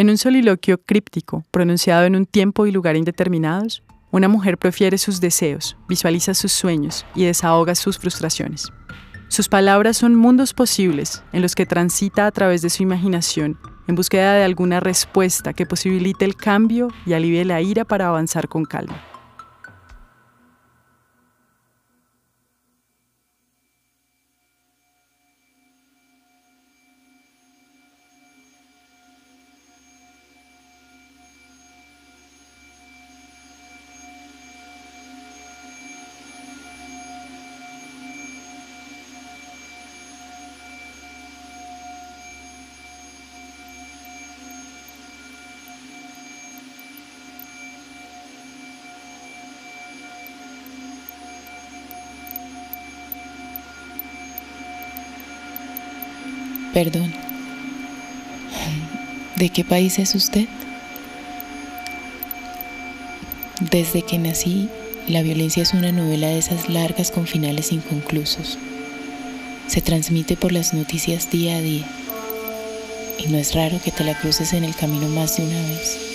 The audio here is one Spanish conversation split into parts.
En un soliloquio críptico, pronunciado en un tiempo y lugar indeterminados, una mujer prefiere sus deseos, visualiza sus sueños y desahoga sus frustraciones. Sus palabras son mundos posibles en los que transita a través de su imaginación en búsqueda de alguna respuesta que posibilite el cambio y alivie la ira para avanzar con calma. Perdón. ¿De qué país es usted? Desde que nací, la violencia es una novela de esas largas con finales inconclusos. Se transmite por las noticias día a día. Y no es raro que te la cruces en el camino más de una vez.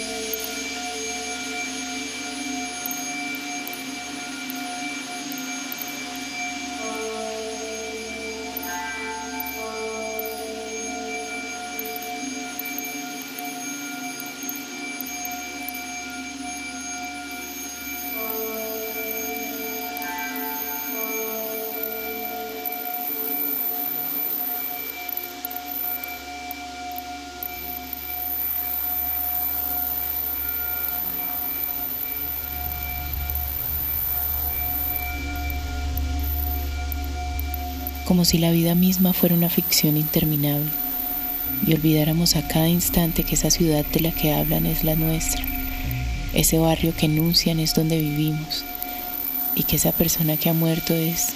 Como si la vida misma fuera una ficción interminable y olvidáramos a cada instante que esa ciudad de la que hablan es la nuestra, ese barrio que enuncian es donde vivimos y que esa persona que ha muerto es...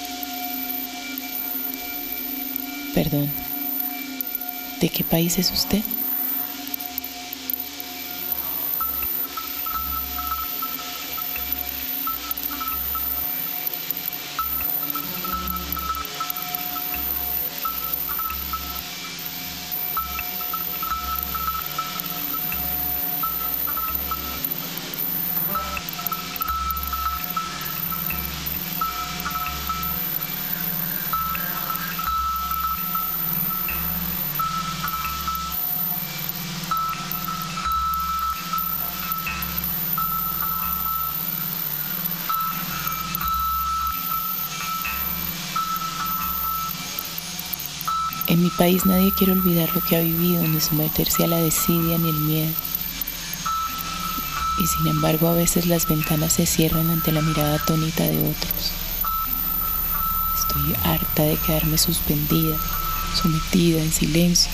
Perdón, ¿de qué país es usted? En mi país nadie quiere olvidar lo que ha vivido, ni someterse a la desidia ni el miedo. Y sin embargo a veces las ventanas se cierran ante la mirada atónita de otros. Estoy harta de quedarme suspendida, sometida en silencio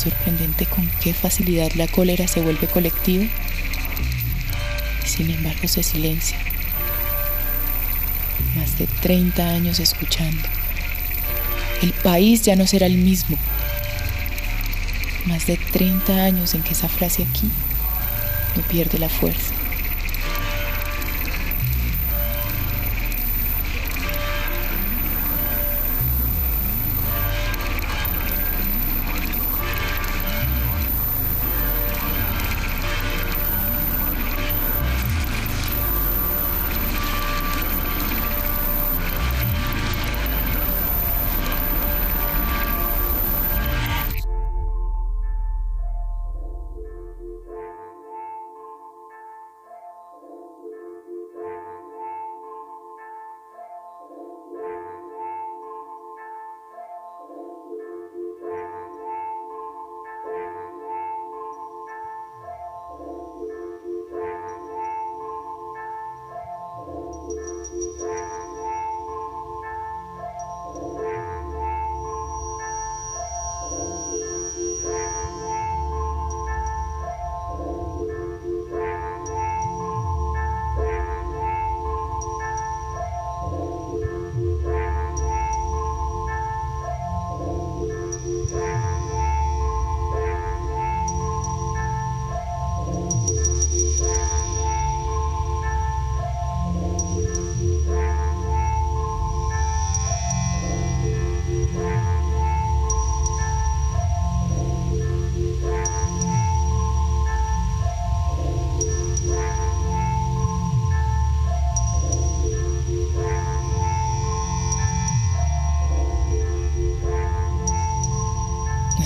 sorprendente con qué facilidad la cólera se vuelve colectiva y sin embargo se silencia. Más de 30 años escuchando. El país ya no será el mismo. Más de 30 años en que esa frase aquí no pierde la fuerza.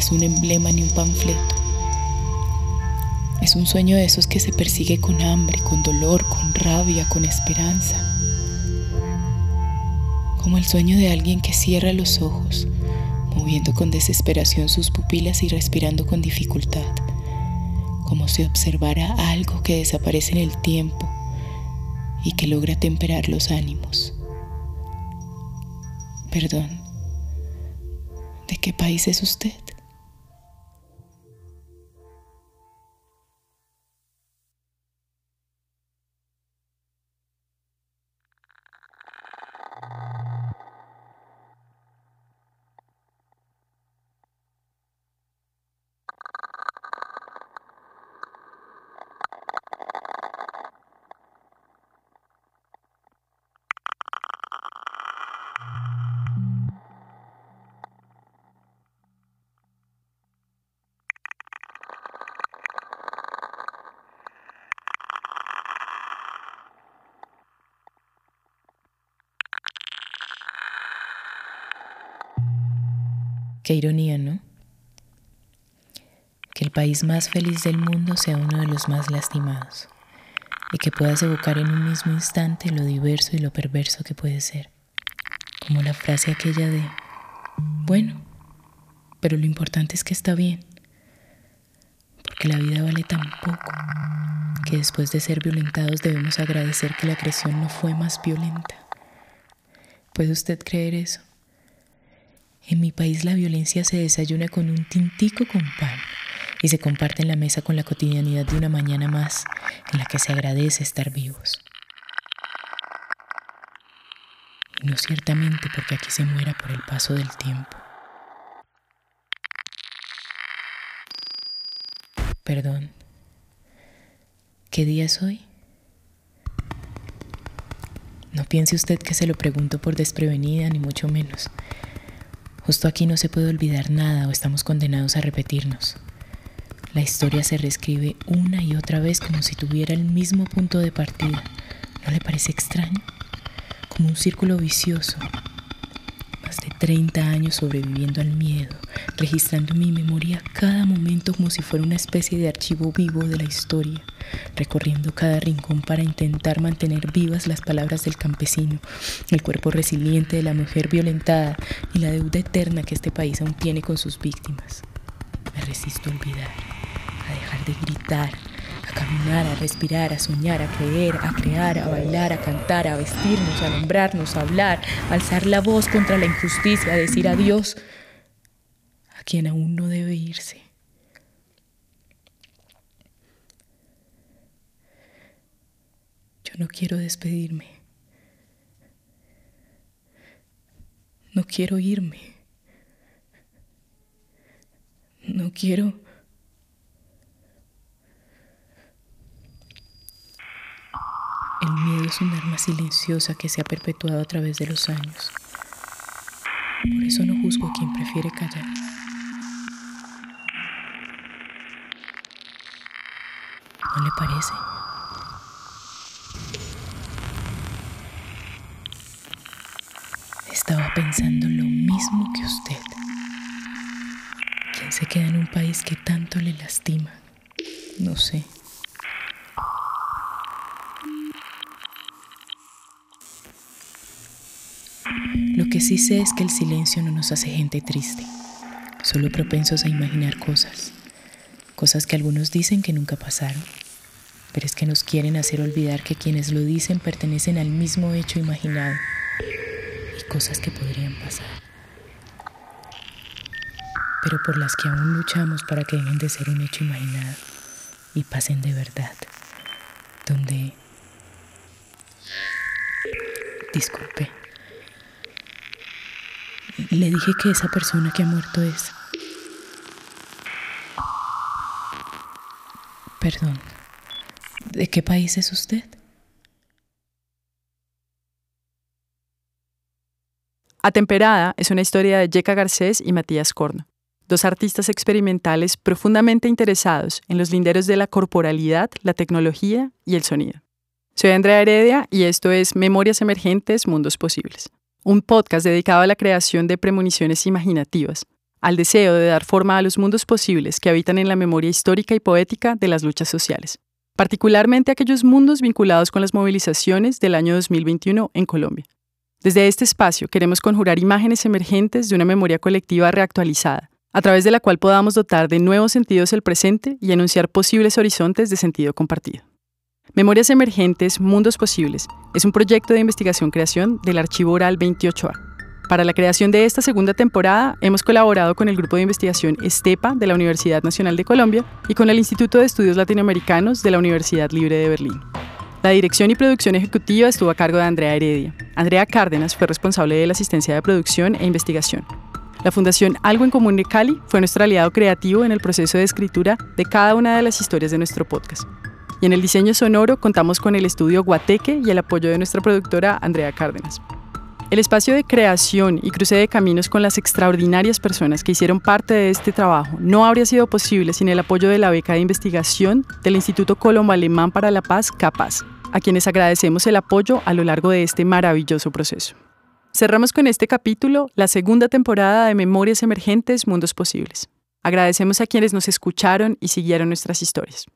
Es un emblema ni un panfleto. Es un sueño de esos que se persigue con hambre, con dolor, con rabia, con esperanza. Como el sueño de alguien que cierra los ojos, moviendo con desesperación sus pupilas y respirando con dificultad. Como si observara algo que desaparece en el tiempo y que logra temperar los ánimos. Perdón, ¿de qué país es usted? Ironía, ¿no? Que el país más feliz del mundo sea uno de los más lastimados y que puedas evocar en un mismo instante lo diverso y lo perverso que puede ser. Como la frase aquella de, bueno, pero lo importante es que está bien, porque la vida vale tan poco que después de ser violentados debemos agradecer que la agresión no fue más violenta. ¿Puede usted creer eso? En mi país la violencia se desayuna con un tintico con pan y se comparte en la mesa con la cotidianidad de una mañana más en la que se agradece estar vivos. Y no ciertamente porque aquí se muera por el paso del tiempo. Perdón. ¿Qué día es hoy? No piense usted que se lo pregunto por desprevenida, ni mucho menos. Justo aquí no se puede olvidar nada o estamos condenados a repetirnos. La historia se reescribe una y otra vez como si tuviera el mismo punto de partida. ¿No le parece extraño? Como un círculo vicioso. Más de 30 años sobreviviendo al miedo, registrando en mi memoria cada momento como si fuera una especie de archivo vivo de la historia recorriendo cada rincón para intentar mantener vivas las palabras del campesino, el cuerpo resiliente de la mujer violentada y la deuda eterna que este país aún tiene con sus víctimas. Me resisto a olvidar, a dejar de gritar, a caminar, a respirar, a soñar, a creer, a crear, a bailar, a cantar, a vestirnos, a nombrarnos, a hablar, a alzar la voz contra la injusticia, a decir adiós quien aún no debe irse. no quiero despedirme. No quiero irme. No quiero... El miedo es un arma silenciosa que se ha perpetuado a través de los años. Por eso no juzgo a quien prefiere callar. ¿No le parece? Estaba pensando lo mismo que usted. ¿Quién se queda en un país que tanto le lastima? No sé. Lo que sí sé es que el silencio no nos hace gente triste, solo propensos a imaginar cosas, cosas que algunos dicen que nunca pasaron, pero es que nos quieren hacer olvidar que quienes lo dicen pertenecen al mismo hecho imaginado cosas que podrían pasar, pero por las que aún luchamos para que dejen de ser un hecho imaginado y pasen de verdad, donde... Disculpe. Le dije que esa persona que ha muerto es... Perdón. ¿De qué país es usted? Atemperada es una historia de Yeka Garcés y Matías Corno, dos artistas experimentales profundamente interesados en los linderos de la corporalidad, la tecnología y el sonido. Soy Andrea Heredia y esto es Memorias Emergentes, Mundos Posibles, un podcast dedicado a la creación de premoniciones imaginativas, al deseo de dar forma a los mundos posibles que habitan en la memoria histórica y poética de las luchas sociales, particularmente aquellos mundos vinculados con las movilizaciones del año 2021 en Colombia. Desde este espacio queremos conjurar imágenes emergentes de una memoria colectiva reactualizada, a través de la cual podamos dotar de nuevos sentidos el presente y anunciar posibles horizontes de sentido compartido. Memorias Emergentes, Mundos Posibles es un proyecto de investigación-creación del Archivo Oral 28A. Para la creación de esta segunda temporada hemos colaborado con el grupo de investigación ESTEPA de la Universidad Nacional de Colombia y con el Instituto de Estudios Latinoamericanos de la Universidad Libre de Berlín. La dirección y producción ejecutiva estuvo a cargo de Andrea Heredia. Andrea Cárdenas fue responsable de la asistencia de producción e investigación. La Fundación Algo en Común de Cali fue nuestro aliado creativo en el proceso de escritura de cada una de las historias de nuestro podcast. Y en el diseño sonoro contamos con el estudio Guateque y el apoyo de nuestra productora Andrea Cárdenas. El espacio de creación y cruce de caminos con las extraordinarias personas que hicieron parte de este trabajo no habría sido posible sin el apoyo de la beca de investigación del Instituto Colombo Alemán para la Paz, CAPAZ, a quienes agradecemos el apoyo a lo largo de este maravilloso proceso. Cerramos con este capítulo la segunda temporada de Memorias Emergentes Mundos Posibles. Agradecemos a quienes nos escucharon y siguieron nuestras historias.